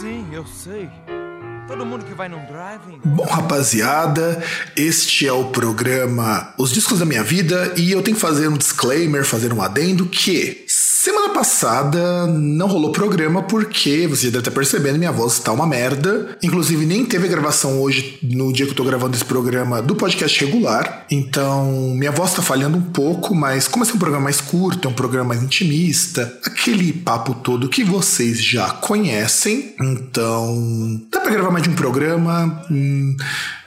sim, eu sei. Todo mundo que vai num driving. Bom, rapaziada, este é o programa Os Discos da Minha Vida e eu tenho que fazer um disclaimer, fazer um adendo que semana passada não rolou programa porque você deve estar percebendo, minha voz está uma merda. Inclusive, nem teve gravação hoje, no dia que eu tô gravando esse programa, do podcast regular. Então, minha voz tá falhando um pouco, mas como esse é um programa mais curto, é um programa mais intimista, aquele papo todo que vocês já conhecem. Então, dá pra gravar mais de um programa. Hum,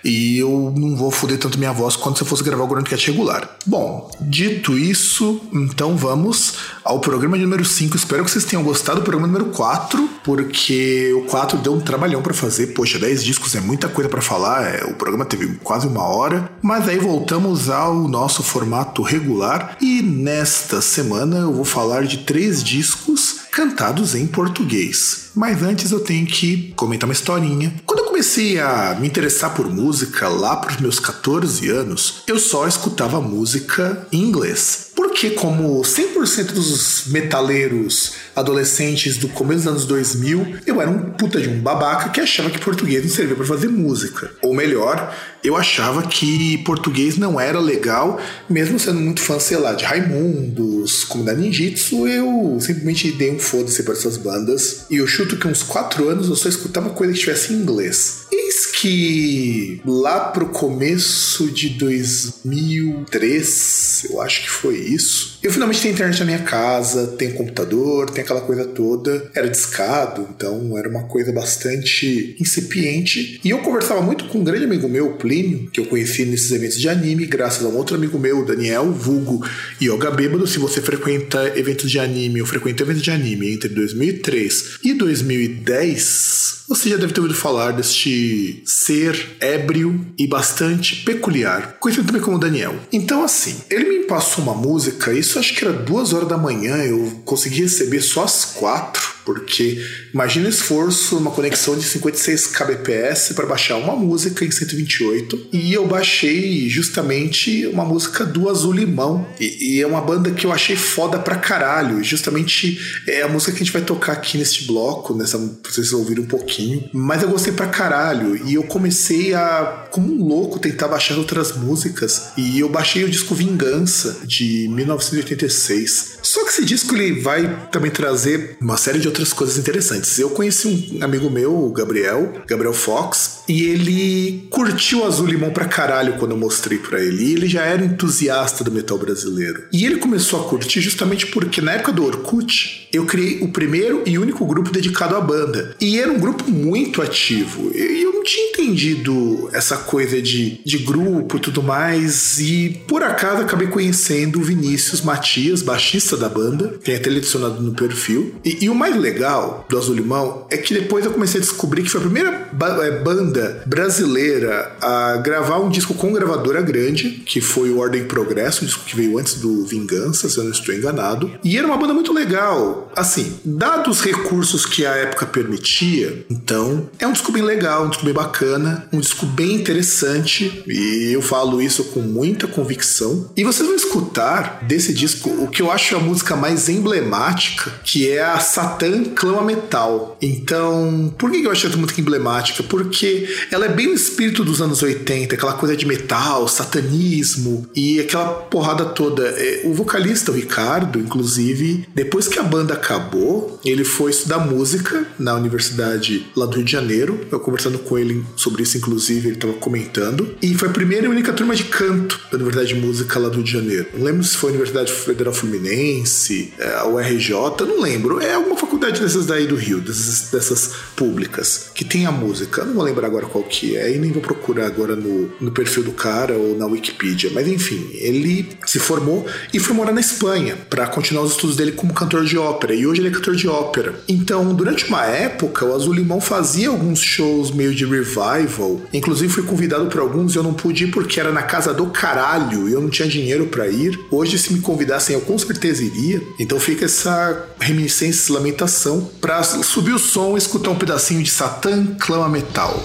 e eu não vou foder tanto minha voz quanto se eu fosse gravar o Grandcast regular. Bom, dito isso, então vamos ao programa número 5. Espero que vocês tenham gostado do programa número 4, porque o 4 deu um trabalhão para fazer. Poxa, 10 discos é muita coisa para falar, é, o programa teve quase uma hora. Mas aí voltamos ao nosso formato regular e nesta semana eu vou falar de três discos cantados em português. Mas antes eu tenho que comentar uma historinha. Quando comecei a me interessar por música lá para os meus 14 anos, eu só escutava música em inglês. Porque como 100% dos metaleiros adolescentes do começo dos anos 2000, eu era um puta de um babaca que achava que português não servia para fazer música. Ou melhor, eu achava que português não era legal, mesmo sendo muito fã, sei lá, de Raimundos, da Ninjitsu, eu simplesmente dei um foda-se para essas bandas. E eu chuto que uns 4 anos eu só escutava coisa que tivesse em inglês. Eis que lá pro começo de 2003, eu acho que foi isso, eu finalmente tenho internet na minha casa, tenho computador, tem aquela coisa toda. Era discado, então era uma coisa bastante incipiente. E eu conversava muito com um grande amigo meu, Plínio, que eu conheci nesses eventos de anime, graças a um outro amigo meu, Daniel, vulgo Yoga Bêbado. Se você frequenta eventos de anime ou frequenta eventos de anime entre 2003 e 2010, você já deve ter ouvido falar deste ser ébrio e bastante peculiar, conhecido também como Daniel. Então, assim, ele me passou uma música, isso acho que era duas horas da manhã, eu consegui receber só às quatro. Porque imagina esforço, uma conexão de 56 kbps para baixar uma música em 128. E eu baixei justamente uma música do Azul Limão. E, e, é uma banda que eu achei foda pra caralho. Justamente é a música que a gente vai tocar aqui neste bloco, nessa, pra vocês ouvirem um pouquinho. Mas eu gostei pra caralho. E eu comecei a, como um louco, tentar baixar outras músicas. E eu baixei o disco Vingança, de 1986. Só que esse disco ele vai também trazer uma série de outras coisas interessantes. Eu conheci um amigo meu, o Gabriel, Gabriel Fox, e ele curtiu Azul Limão pra caralho quando eu mostrei para ele. E ele já era entusiasta do metal brasileiro. E ele começou a curtir justamente porque na época do Orkut, eu criei o primeiro e único grupo dedicado à banda. E era um grupo muito ativo. E eu não tinha entendido essa coisa de, de grupo e tudo mais. E por acaso acabei conhecendo o Vinícius Matias, baixista da banda. Tem até adicionado no perfil. E, e o mais legal do Azul Limão é que depois eu comecei a descobrir que foi a primeira ba é, banda brasileira a gravar um disco com gravadora grande, que foi o Ordem Progresso, um disco que veio antes do Vingança, se eu não estou enganado. E era uma banda muito legal. Assim, dados os recursos que a época permitia, então é um disco bem legal, um disco bem bacana, um disco bem interessante, e eu falo isso com muita convicção. E vocês vão escutar desse disco o que eu acho a música mais emblemática, que é a Satã Clama Metal. Então, por que eu acho essa música emblemática? Porque ela é bem o espírito dos anos 80, aquela coisa de metal, satanismo e aquela porrada toda. É, o vocalista, o Ricardo, inclusive, depois que a banda acabou, ele foi estudar música na universidade lá do Rio de Janeiro. Eu conversando com ele sobre isso, inclusive, ele estava comentando. E foi a primeira e única turma de canto da Universidade de Música lá do Rio de Janeiro. Não lembro se foi a Universidade Federal Fluminense, é, a URJ, não lembro. É alguma faculdade dessas daí do Rio, dessas, dessas públicas, que tem a música. Não vou lembrar agora qual que é, e nem vou procurar agora no, no perfil do cara ou na Wikipedia. Mas enfim, ele se formou e foi morar na Espanha para continuar os estudos dele como cantor de ópera. E hoje ele é cantor de ópera. Então, durante uma época, o Azul Limão fazia alguns shows meio de revival. Inclusive, fui convidado para alguns e eu não pude ir porque era na casa do caralho e eu não tinha dinheiro para ir. Hoje, se me convidassem, eu com certeza iria. Então fica essa reminiscência, essa lamentação para subir o som e escutar um pedacinho de Satã Clama Metal.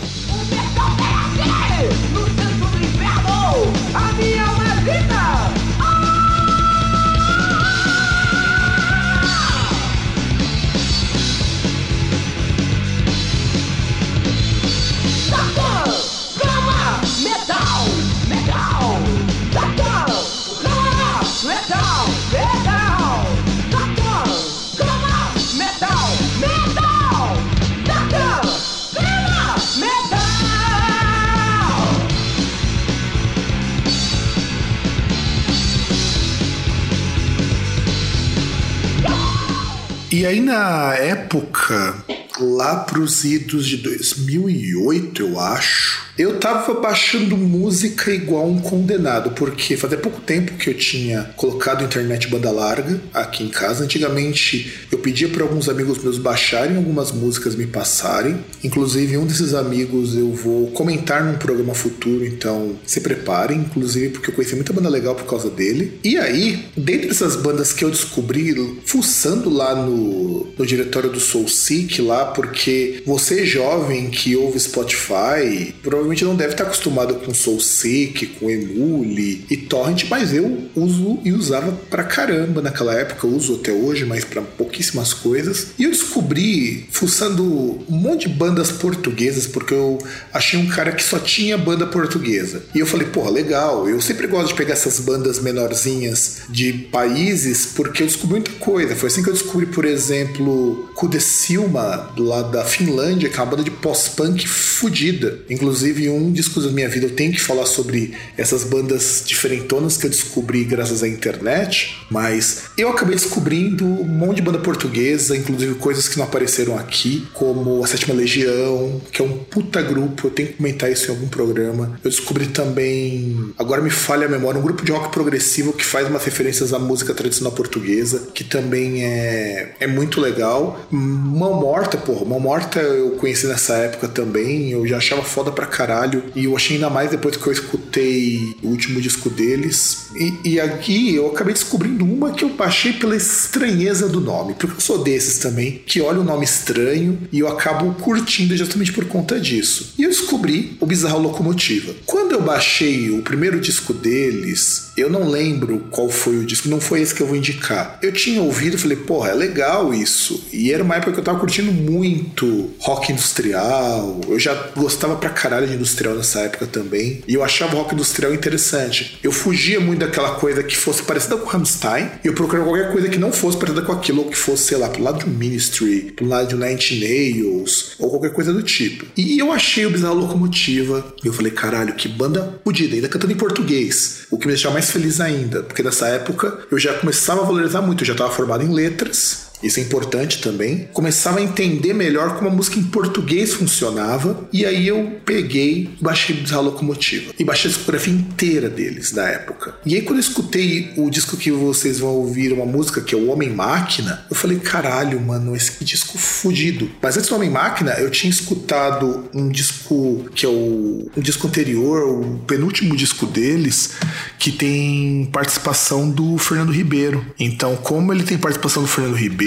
E aí na época, lá pros idos de 2008, eu acho, eu tava baixando música igual um condenado, porque fazia pouco tempo que eu tinha colocado internet banda larga aqui em casa. Antigamente eu pedia para alguns amigos meus baixarem algumas músicas, me passarem. Inclusive, um desses amigos eu vou comentar num programa futuro, então se preparem. Inclusive, porque eu conheci muita banda legal por causa dele. E aí, dentre essas bandas que eu descobri, fuçando lá no, no diretório do Soul Seek, lá, porque você jovem que ouve Spotify, provavelmente não deve estar acostumado com SoulSeek, com Emule e Torrent, mas eu uso e usava pra caramba naquela época, uso até hoje, mas para pouquíssimas coisas. E eu descobri, fuçando um monte de bandas portuguesas, porque eu achei um cara que só tinha banda portuguesa. E eu falei, porra, legal, eu sempre gosto de pegar essas bandas menorzinhas de países, porque eu descobri muita coisa. Foi assim que eu descobri, por exemplo, Kudesilma, lá da Finlândia, que é uma banda de pós-punk fodida. Inclusive, um disco da minha vida eu tenho que falar sobre essas bandas diferentonas que eu descobri graças à internet, mas eu acabei descobrindo um monte de banda portuguesa, inclusive coisas que não apareceram aqui, como a Sétima Legião, que é um puta grupo, eu tenho que comentar isso em algum programa. Eu descobri também, agora me falha a memória, um grupo de rock progressivo que faz umas referências à música tradicional portuguesa, que também é, é muito legal. Mão Morta, porra, Mão Morta eu conheci nessa época também, eu já achava foda pra caralho, e eu achei ainda mais depois que eu escutei o último disco deles. E, e aqui eu acabei descobrindo uma que eu baixei pela estranheza do nome, porque eu sou desses também, que olha o nome estranho e eu acabo curtindo justamente por conta disso. E eu descobri o Bizarro Locomotiva. Quando eu baixei o primeiro disco deles, eu não lembro qual foi o disco, não foi esse que eu vou indicar. Eu tinha ouvido e falei, porra, é legal isso. E era uma época que eu tava curtindo muito rock industrial, eu já gostava pra caralho de industrial nessa época também, e eu achava o rock industrial interessante. Eu fugia muito daquela coisa que fosse parecida com Rammstein, e eu procurava qualquer coisa que não fosse parecida com aquilo, ou que fosse, sei lá, pro lado um Ministry, pro lado um Nine Nails, ou qualquer coisa do tipo. E eu achei o Bizarro Locomotiva, e eu falei, caralho, que banda fodida, ainda cantando em português, o que me deixava mais feliz ainda, porque nessa época eu já começava a valorizar muito, eu já estava formado em letras, isso é importante também. Começava a entender melhor como a música em português funcionava. E aí eu peguei, baixei a locomotiva. E baixei a discografia inteira deles da época. E aí quando eu escutei o disco que vocês vão ouvir, uma música que é o Homem Máquina, eu falei, caralho, mano, esse disco fudido. Mas antes do Homem Máquina, eu tinha escutado um disco que é o um disco anterior, o penúltimo disco deles, que tem participação do Fernando Ribeiro. Então, como ele tem participação do Fernando Ribeiro,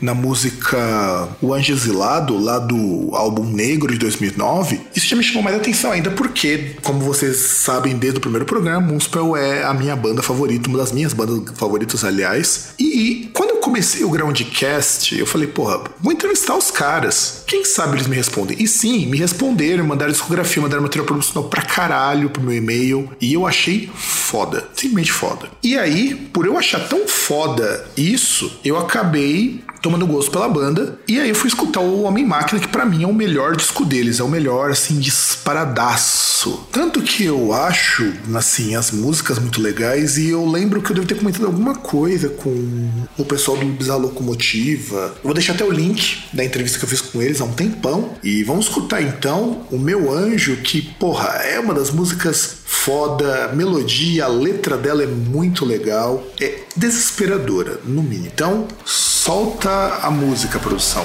na música O Anjo Exilado, lá do álbum Negro de 2009, isso já me chamou mais atenção ainda porque, como vocês sabem desde o primeiro programa, Moonspell é a minha banda favorita, uma das minhas bandas favoritas, aliás. E quando eu comecei o Groundcast, eu falei, porra, vou entrevistar os caras. Quem sabe eles me respondem? E sim, me responderam, mandaram discografia, mandaram material promocional pra caralho pro meu e-mail. E eu achei foda. Simplesmente foda. E aí, por eu achar tão foda isso, eu acabei tomando gosto pela banda. E aí eu fui escutar o Homem Máquina, que para mim é o melhor disco deles, é o melhor, assim, disparadaço. Tanto que eu acho, assim, as músicas muito legais, e eu lembro que eu devo ter comentado alguma coisa com o pessoal do Bizarro Locomotiva. Eu vou deixar até o link da entrevista que eu fiz com eles há um tempão. E vamos escutar então o Meu Anjo, que, porra, é uma das músicas foda, melodia, a letra dela é muito legal, é desesperadora, no mínimo. Então, solta a música, produção.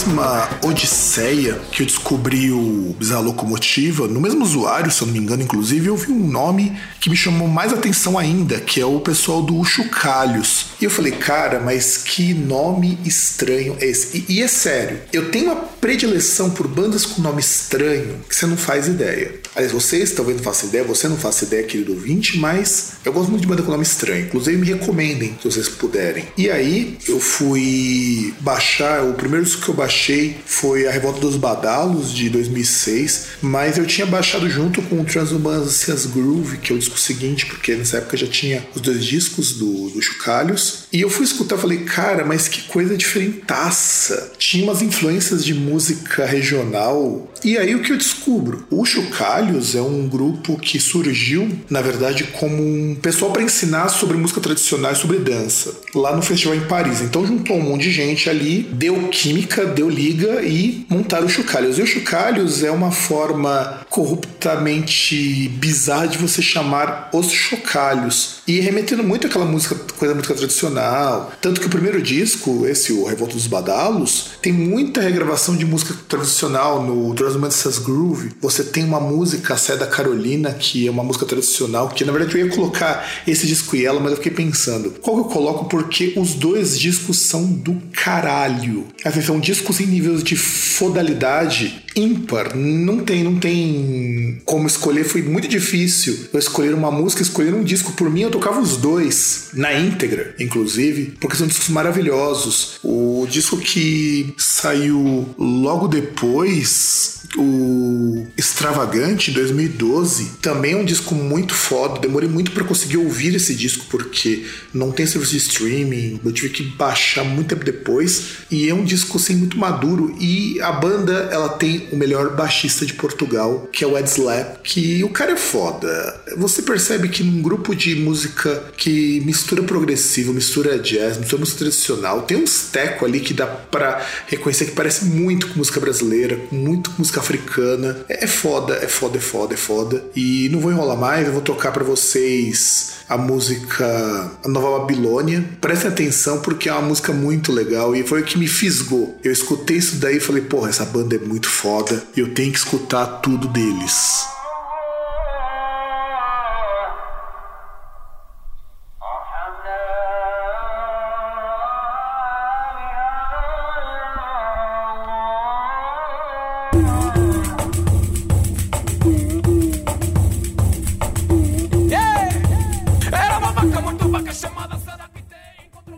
Nessa mesma odisseia que eu descobri o Bizarra Locomotiva, no mesmo usuário, se eu não me engano, inclusive, eu vi um nome que me chamou mais atenção ainda, que é o pessoal do Chucalhos. E eu falei, cara, mas que nome estranho é esse? E, e é sério, eu tenho uma predileção por bandas com nome estranho que você não faz ideia. Aliás, vocês talvez não façam ideia, você não faça ideia, querido ouvinte, mas eu gosto muito de banda com nome estranho. Inclusive, me recomendem, se vocês puderem. E aí, eu fui baixar, o primeiro disco que eu baixei foi A Revolta dos Badalos, de 2006, mas eu tinha baixado junto com o Transhumancias Groove, que é o disco seguinte, porque nessa época já tinha os dois discos do, do Chucalhos. E eu fui escutar e falei, cara, mas que coisa diferentaça. Tinha umas influências de música regional. E aí o que eu descubro? O Chucalhos é um grupo que surgiu, na verdade, como um pessoal para ensinar sobre música tradicional e sobre dança, lá no festival em Paris. Então juntou um monte de gente ali, deu química, deu liga e montaram o Chucalhos. E o Chucalhos é uma forma corruptamente bizarra de você chamar os chocalhos. E remetendo muito àquela música, coisa música tradicional. Tanto que o primeiro disco, esse, o Revolta dos Badalos, tem muita regravação de música tradicional no Transmantis Groove. Você tem uma música, a da Carolina, que é uma música tradicional, que na verdade eu ia colocar esse disco e ela, mas eu fiquei pensando, qual que eu coloco? Porque os dois discos são do caralho. Assim, são discos em níveis de fodalidade ímpar. Não tem, não tem como escolher. Foi muito difícil eu escolher uma música, escolher um disco. Por mim, eu tocava os dois, na íntegra, inclusive, porque são discos maravilhosos. O disco que saiu logo depois, o Extravagante, 2012, também é um disco muito foda. Demorei muito para conseguir ouvir esse disco, porque não tem serviço de streaming. Eu tive que baixar muito tempo depois. E é um disco assim, muito maduro. E a banda, ela tem o melhor baixista de Portugal, que é o Ed Slap, que o cara é foda. Você percebe que num grupo de música que mistura progressivo, mistura jazz, mistura música tradicional, tem uns teco ali que dá pra reconhecer que parece muito com música brasileira, muito com música africana. É foda, é foda, é foda, é foda. E não vou enrolar mais, eu vou tocar para vocês a música A Nova Babilônia. Prestem atenção porque é uma música muito legal e foi o que me fisgou. Eu escutei isso daí e falei, porra, essa banda é muito foda e eu tenho que escutar tudo deles.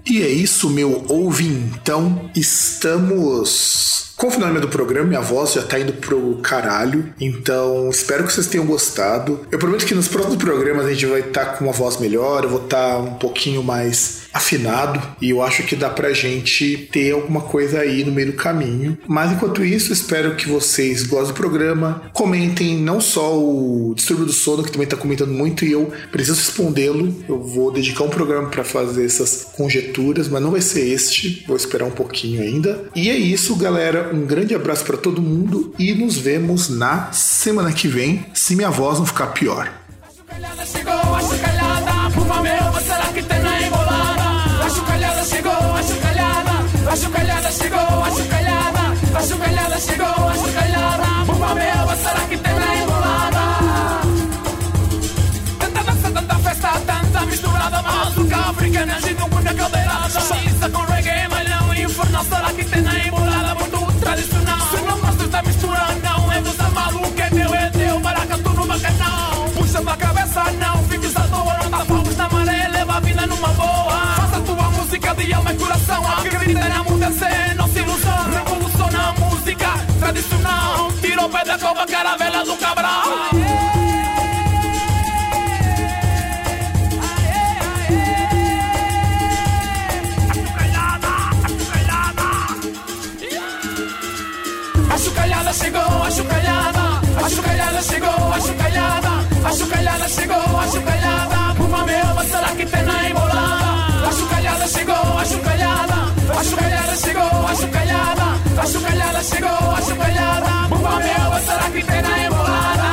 E é isso, meu ouvintão. Estamos com o finalmente do programa. Minha voz já tá indo pro caralho. Então, espero que vocês tenham gostado. Eu prometo que nos próximos programas a gente vai estar com uma voz melhor. Eu vou estar um pouquinho mais afinado. E eu acho que dá pra gente ter alguma coisa aí no meio do caminho. Mas enquanto isso, espero que vocês gostem do programa. Comentem não só o Distúrbio do Sono, que também tá comentando muito, e eu preciso respondê-lo. Eu vou dedicar um programa para fazer essas conjecturas, mas não vai ser este. Vou esperar um pouquinho ainda. E é isso, galera. Um grande abraço para todo mundo e nos vemos na semana que vem, se minha voz não ficar pior. Achucalhada achucalhada, achucalhada chegou, achucalhada, achucalhada chegou, achucalhada, puma meu, será que tem chegou, achucalhada. Uma meia, será que tem na embolada? Achucalhada chegou, achucalhada, achucalhada. chucalhada chegou, a chucalhada, a chucalhada chegou, a chucalhada. Bumba meu, será que tem na